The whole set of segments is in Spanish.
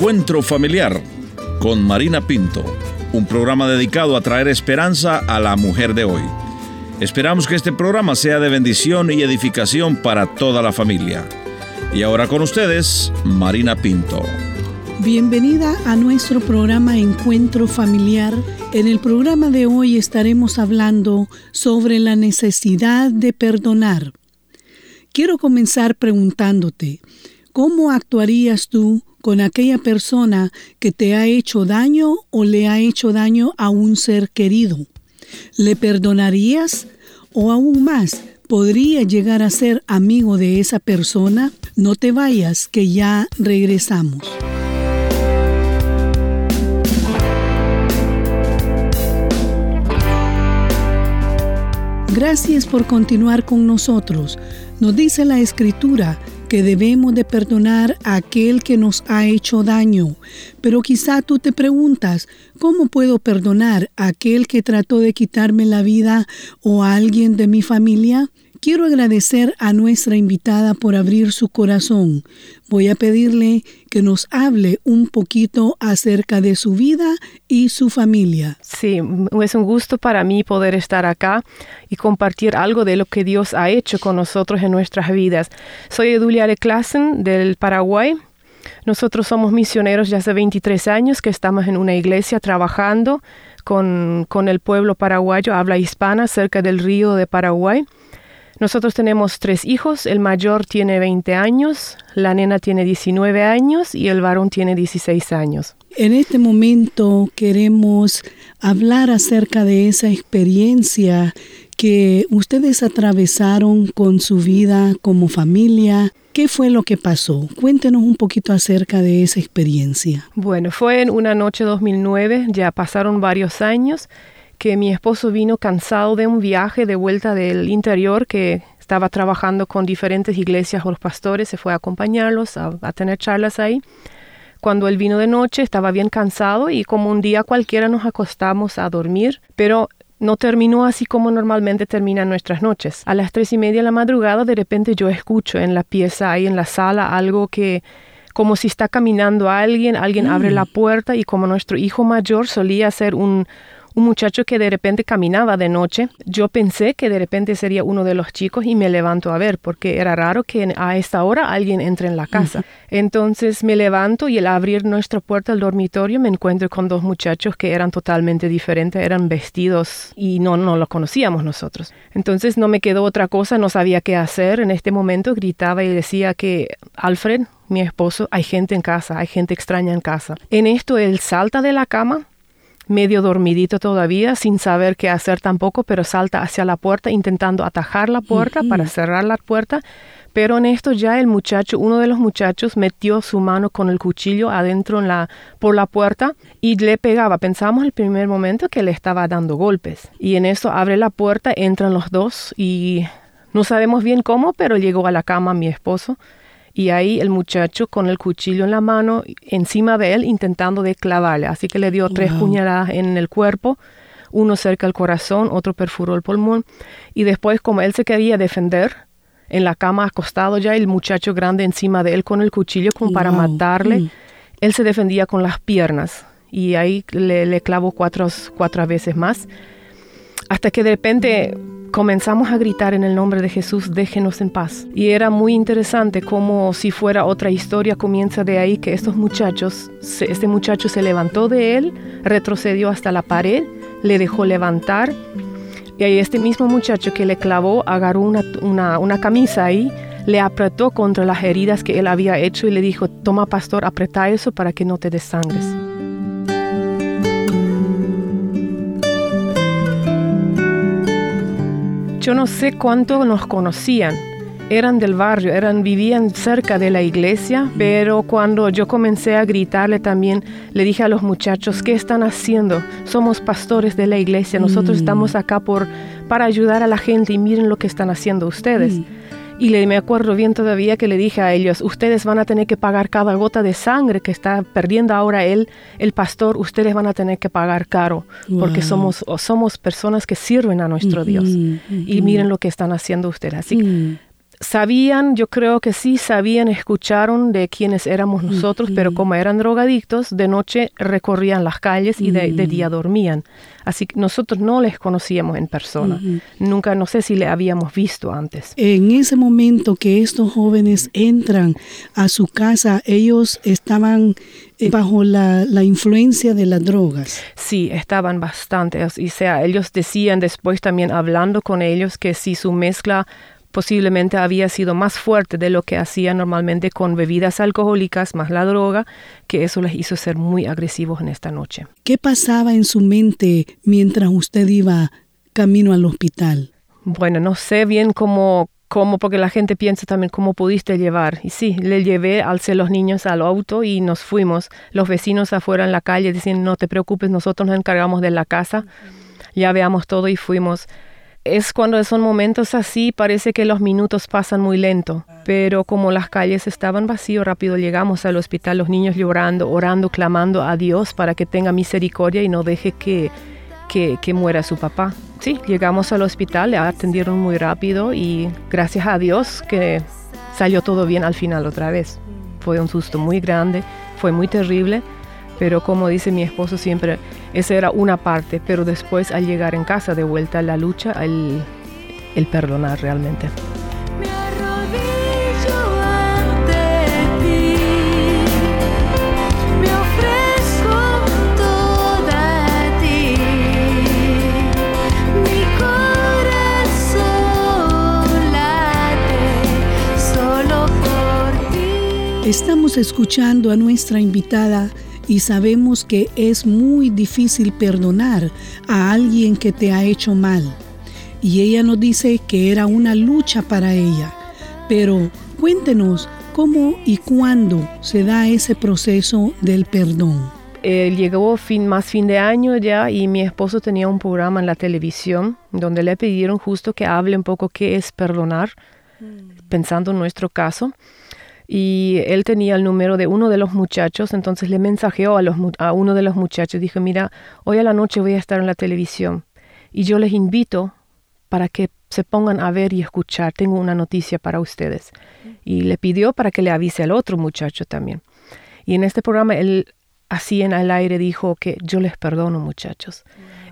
Encuentro Familiar con Marina Pinto, un programa dedicado a traer esperanza a la mujer de hoy. Esperamos que este programa sea de bendición y edificación para toda la familia. Y ahora con ustedes, Marina Pinto. Bienvenida a nuestro programa Encuentro Familiar. En el programa de hoy estaremos hablando sobre la necesidad de perdonar. Quiero comenzar preguntándote, ¿cómo actuarías tú con aquella persona que te ha hecho daño o le ha hecho daño a un ser querido? ¿Le perdonarías? O aún más, ¿podría llegar a ser amigo de esa persona? No te vayas, que ya regresamos. Gracias por continuar con nosotros. Nos dice la Escritura que debemos de perdonar a aquel que nos ha hecho daño. Pero quizá tú te preguntas, ¿cómo puedo perdonar a aquel que trató de quitarme la vida o a alguien de mi familia? Quiero agradecer a nuestra invitada por abrir su corazón. Voy a pedirle que nos hable un poquito acerca de su vida y su familia. Sí, es un gusto para mí poder estar acá y compartir algo de lo que Dios ha hecho con nosotros en nuestras vidas. Soy Edulia de Klassen del Paraguay. Nosotros somos misioneros ya hace 23 años que estamos en una iglesia trabajando con, con el pueblo paraguayo, habla hispana, cerca del río de Paraguay. Nosotros tenemos tres hijos, el mayor tiene 20 años, la nena tiene 19 años y el varón tiene 16 años. En este momento queremos hablar acerca de esa experiencia que ustedes atravesaron con su vida como familia. ¿Qué fue lo que pasó? Cuéntenos un poquito acerca de esa experiencia. Bueno, fue en una noche 2009, ya pasaron varios años que mi esposo vino cansado de un viaje de vuelta del interior que estaba trabajando con diferentes iglesias o los pastores, se fue a acompañarlos, a, a tener charlas ahí. Cuando él vino de noche estaba bien cansado y como un día cualquiera nos acostamos a dormir, pero no terminó así como normalmente terminan nuestras noches. A las tres y media de la madrugada de repente yo escucho en la pieza, ahí en la sala, algo que como si está caminando alguien, alguien abre la puerta y como nuestro hijo mayor solía ser un, un muchacho que de repente caminaba de noche. Yo pensé que de repente sería uno de los chicos y me levanto a ver porque era raro que a esta hora alguien entre en la casa. Entonces me levanto y al abrir nuestra puerta al dormitorio me encuentro con dos muchachos que eran totalmente diferentes, eran vestidos y no, no los conocíamos nosotros. Entonces no me quedó otra cosa, no sabía qué hacer. En este momento gritaba y decía que Alfred, mi esposo, hay gente en casa, hay gente extraña en casa. En esto él salta de la cama, medio dormidito todavía, sin saber qué hacer tampoco, pero salta hacia la puerta intentando atajar la puerta para cerrar la puerta. Pero en esto ya el muchacho, uno de los muchachos, metió su mano con el cuchillo adentro en la, por la puerta y le pegaba. Pensamos el primer momento que le estaba dando golpes. Y en eso abre la puerta, entran los dos y no sabemos bien cómo, pero llegó a la cama mi esposo y ahí el muchacho con el cuchillo en la mano encima de él intentando de clavarle. Así que le dio tres puñaladas en el cuerpo, uno cerca al corazón, otro perforó el pulmón. Y después como él se quería defender, en la cama acostado ya el muchacho grande encima de él con el cuchillo como para matarle, mm. él se defendía con las piernas. Y ahí le, le clavó cuatro, cuatro veces más. Hasta que de repente comenzamos a gritar en el nombre de Jesús, déjenos en paz. Y era muy interesante como si fuera otra historia, comienza de ahí que estos muchachos, este muchacho se levantó de él, retrocedió hasta la pared, le dejó levantar. Y ahí este mismo muchacho que le clavó agarró una, una camisa ahí, le apretó contra las heridas que él había hecho y le dijo, toma pastor, apreta eso para que no te desangres. Yo no sé cuánto nos conocían. Eran del barrio, eran, vivían cerca de la iglesia, pero cuando yo comencé a gritarle también, le dije a los muchachos, ¿qué están haciendo? Somos pastores de la iglesia, nosotros mm. estamos acá por, para ayudar a la gente y miren lo que están haciendo ustedes. Mm. Y le, me acuerdo bien todavía que le dije a ellos, ustedes van a tener que pagar cada gota de sangre que está perdiendo ahora él, el pastor, ustedes van a tener que pagar caro, porque somos, somos personas que sirven a nuestro Dios. Y miren lo que están haciendo ustedes. Así mm. Sabían, yo creo que sí sabían, escucharon de quiénes éramos nosotros, pero como eran drogadictos, de noche recorrían las calles y de, día dormían. Así que nosotros no les conocíamos en persona. Nunca, no sé si le habíamos visto antes. En ese momento que estos jóvenes entran a su casa, ellos estaban eh, bajo la, la, influencia de las drogas. Sí, estaban bastante. Y sea, ellos decían después también hablando con ellos que si su mezcla posiblemente había sido más fuerte de lo que hacía normalmente con bebidas alcohólicas más la droga, que eso les hizo ser muy agresivos en esta noche. ¿Qué pasaba en su mente mientras usted iba camino al hospital? Bueno, no sé bien cómo, cómo, porque la gente piensa también cómo pudiste llevar. Y sí, le llevé, alcé los niños al auto y nos fuimos. Los vecinos afuera en la calle diciendo, no te preocupes, nosotros nos encargamos de la casa. Ya veamos todo y fuimos es cuando son momentos así, parece que los minutos pasan muy lento, pero como las calles estaban vacías, rápido llegamos al hospital, los niños llorando, orando, clamando a Dios para que tenga misericordia y no deje que, que, que muera su papá. Sí, llegamos al hospital, le atendieron muy rápido y gracias a Dios que salió todo bien al final otra vez. Fue un susto muy grande, fue muy terrible, pero como dice mi esposo siempre, esa era una parte, pero después al llegar en casa de vuelta a la lucha, el, el perdonar realmente. Estamos escuchando a nuestra invitada y sabemos que es muy difícil perdonar a alguien que te ha hecho mal. Y ella nos dice que era una lucha para ella. Pero cuéntenos cómo y cuándo se da ese proceso del perdón. llegó fin, más fin de año ya y mi esposo tenía un programa en la televisión donde le pidieron justo que hable un poco qué es perdonar, mm. pensando en nuestro caso y él tenía el número de uno de los muchachos, entonces le mensajeó a, los, a uno de los muchachos, dijo, mira, hoy a la noche voy a estar en la televisión y yo les invito para que se pongan a ver y escuchar, tengo una noticia para ustedes. Y le pidió para que le avise al otro muchacho también. Y en este programa él así en el aire dijo que yo les perdono muchachos.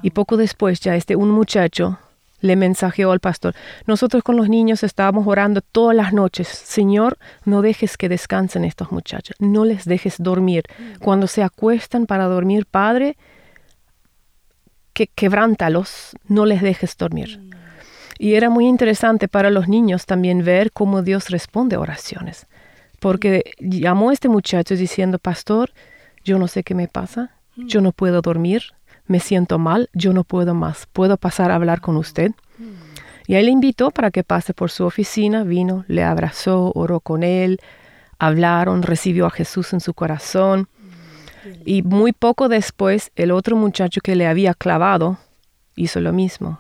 Y poco después ya este un muchacho le mensajeó al pastor. Nosotros con los niños estábamos orando todas las noches. Señor, no dejes que descansen estos muchachos. No les dejes dormir. Cuando se acuestan para dormir, Padre, que quebrántalos, no les dejes dormir. Y era muy interesante para los niños también ver cómo Dios responde a oraciones. Porque llamó a este muchacho diciendo, Pastor, yo no sé qué me pasa, yo no puedo dormir, me siento mal, yo no puedo más, ¿puedo pasar a hablar con usted? Y ahí le invitó para que pase por su oficina, vino, le abrazó, oró con él, hablaron, recibió a Jesús en su corazón. Y muy poco después, el otro muchacho que le había clavado hizo lo mismo.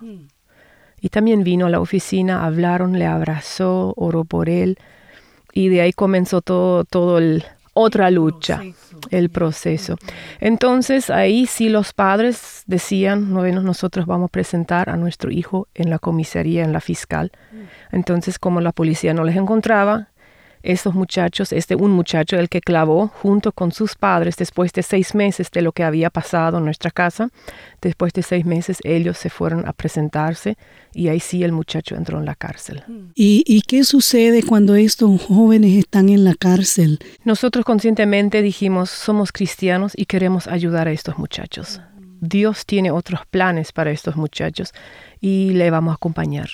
Y también vino a la oficina, hablaron, le abrazó, oró por él. Y de ahí comenzó todo, todo el, otra lucha, el proceso. Entonces ahí sí los padres decían, no, nosotros vamos a presentar a nuestro hijo en la comisaría, en la fiscal. Mm. Entonces como la policía no les encontraba, estos muchachos, este un muchacho, el que clavó junto con sus padres después de seis meses de lo que había pasado en nuestra casa, después de seis meses ellos se fueron a presentarse y ahí sí el muchacho entró en la cárcel. ¿Y, y qué sucede cuando estos jóvenes están en la cárcel? Nosotros conscientemente dijimos, somos cristianos y queremos ayudar a estos muchachos. Dios tiene otros planes para estos muchachos y le vamos a acompañar.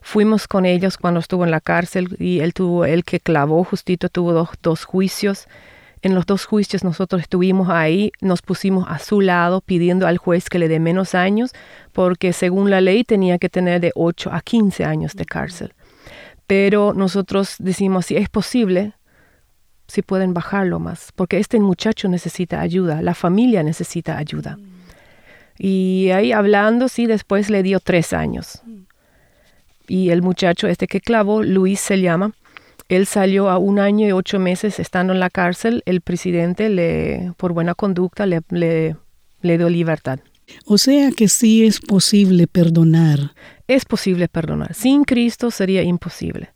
Fuimos con ellos cuando estuvo en la cárcel y él tuvo, el que clavó justito tuvo dos, dos juicios. En los dos juicios nosotros estuvimos ahí, nos pusimos a su lado pidiendo al juez que le dé menos años, porque según la ley tenía que tener de 8 a 15 años de cárcel. Pero nosotros decimos, si es posible, si pueden bajarlo más, porque este muchacho necesita ayuda, la familia necesita ayuda. Y ahí hablando, sí, después le dio tres años y el muchacho este que clavó, Luis se llama, él salió a un año y ocho meses estando en la cárcel, el presidente le, por buena conducta le, le, le dio libertad. O sea que sí es posible perdonar. Es posible perdonar. Sin Cristo sería imposible.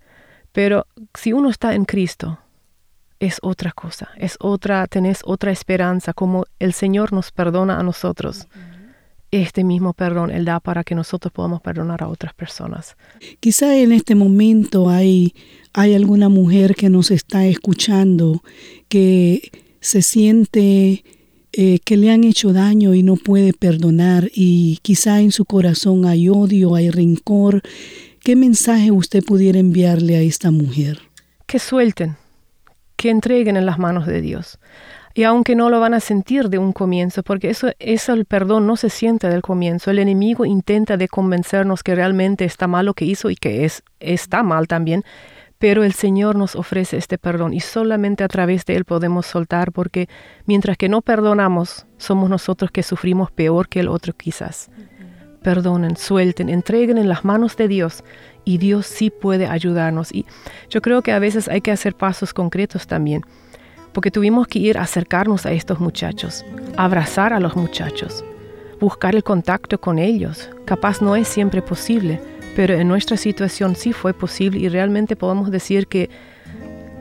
Pero si uno está en Cristo, es otra cosa, es otra, tenés otra esperanza, como el Señor nos perdona a nosotros. Este mismo perdón Él da para que nosotros podamos perdonar a otras personas. Quizá en este momento hay, hay alguna mujer que nos está escuchando que se siente eh, que le han hecho daño y no puede perdonar y quizá en su corazón hay odio, hay rencor. ¿Qué mensaje usted pudiera enviarle a esta mujer? Que suelten, que entreguen en las manos de Dios. Y aunque no lo van a sentir de un comienzo, porque eso, eso el perdón no se siente del comienzo, el enemigo intenta de convencernos que realmente está mal lo que hizo y que es, está mal también, pero el Señor nos ofrece este perdón y solamente a través de Él podemos soltar, porque mientras que no perdonamos, somos nosotros que sufrimos peor que el otro quizás. Perdonen, suelten, entreguen en las manos de Dios y Dios sí puede ayudarnos. Y yo creo que a veces hay que hacer pasos concretos también, porque tuvimos que ir a acercarnos a estos muchachos, abrazar a los muchachos, buscar el contacto con ellos. Capaz no es siempre posible, pero en nuestra situación sí fue posible y realmente podemos decir que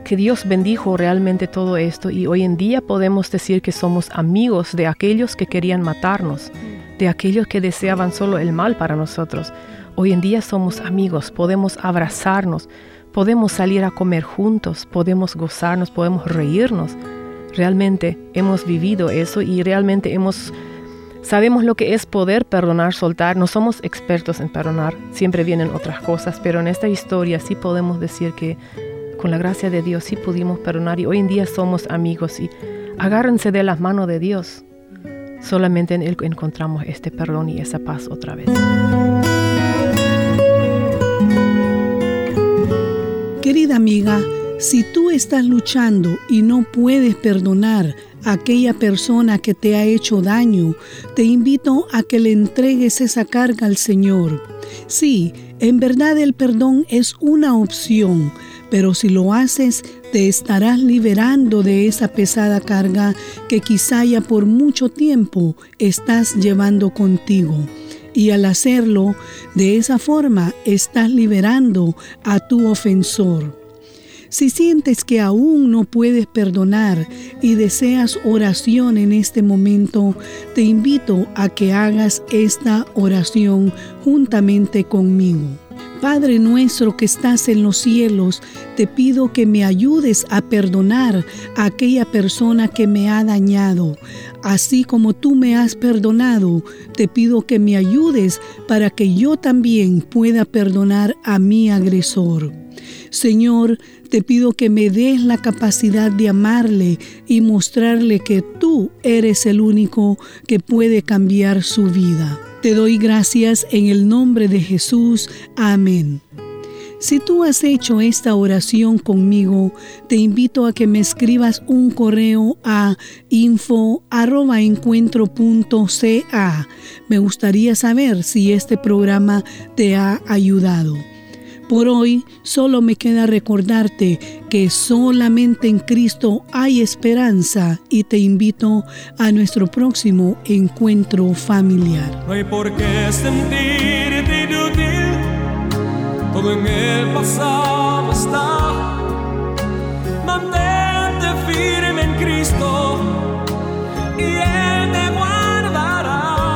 que Dios bendijo realmente todo esto y hoy en día podemos decir que somos amigos de aquellos que querían matarnos, de aquellos que deseaban solo el mal para nosotros. Hoy en día somos amigos, podemos abrazarnos, podemos salir a comer juntos, podemos gozarnos, podemos reírnos. Realmente hemos vivido eso y realmente hemos sabemos lo que es poder perdonar, soltar. No somos expertos en perdonar, siempre vienen otras cosas, pero en esta historia sí podemos decir que con la gracia de Dios sí pudimos perdonar y hoy en día somos amigos y agárrense de las manos de Dios. Solamente en Él encontramos este perdón y esa paz otra vez. Querida amiga, si tú estás luchando y no puedes perdonar a aquella persona que te ha hecho daño, te invito a que le entregues esa carga al Señor. Sí, en verdad el perdón es una opción, pero si lo haces, te estarás liberando de esa pesada carga que quizá ya por mucho tiempo estás llevando contigo. Y al hacerlo de esa forma, estás liberando a tu ofensor. Si sientes que aún no puedes perdonar y deseas oración en este momento, te invito a que hagas esta oración juntamente conmigo. Padre nuestro que estás en los cielos, te pido que me ayudes a perdonar a aquella persona que me ha dañado. Así como tú me has perdonado, te pido que me ayudes para que yo también pueda perdonar a mi agresor. Señor, te pido que me des la capacidad de amarle y mostrarle que tú eres el único que puede cambiar su vida. Te doy gracias en el nombre de Jesús. Amén. Si tú has hecho esta oración conmigo, te invito a que me escribas un correo a info@encuentro.ca. Me gustaría saber si este programa te ha ayudado. Por hoy solo me queda recordarte que solamente en Cristo hay esperanza y te invito a nuestro próximo encuentro familiar. Firme en Cristo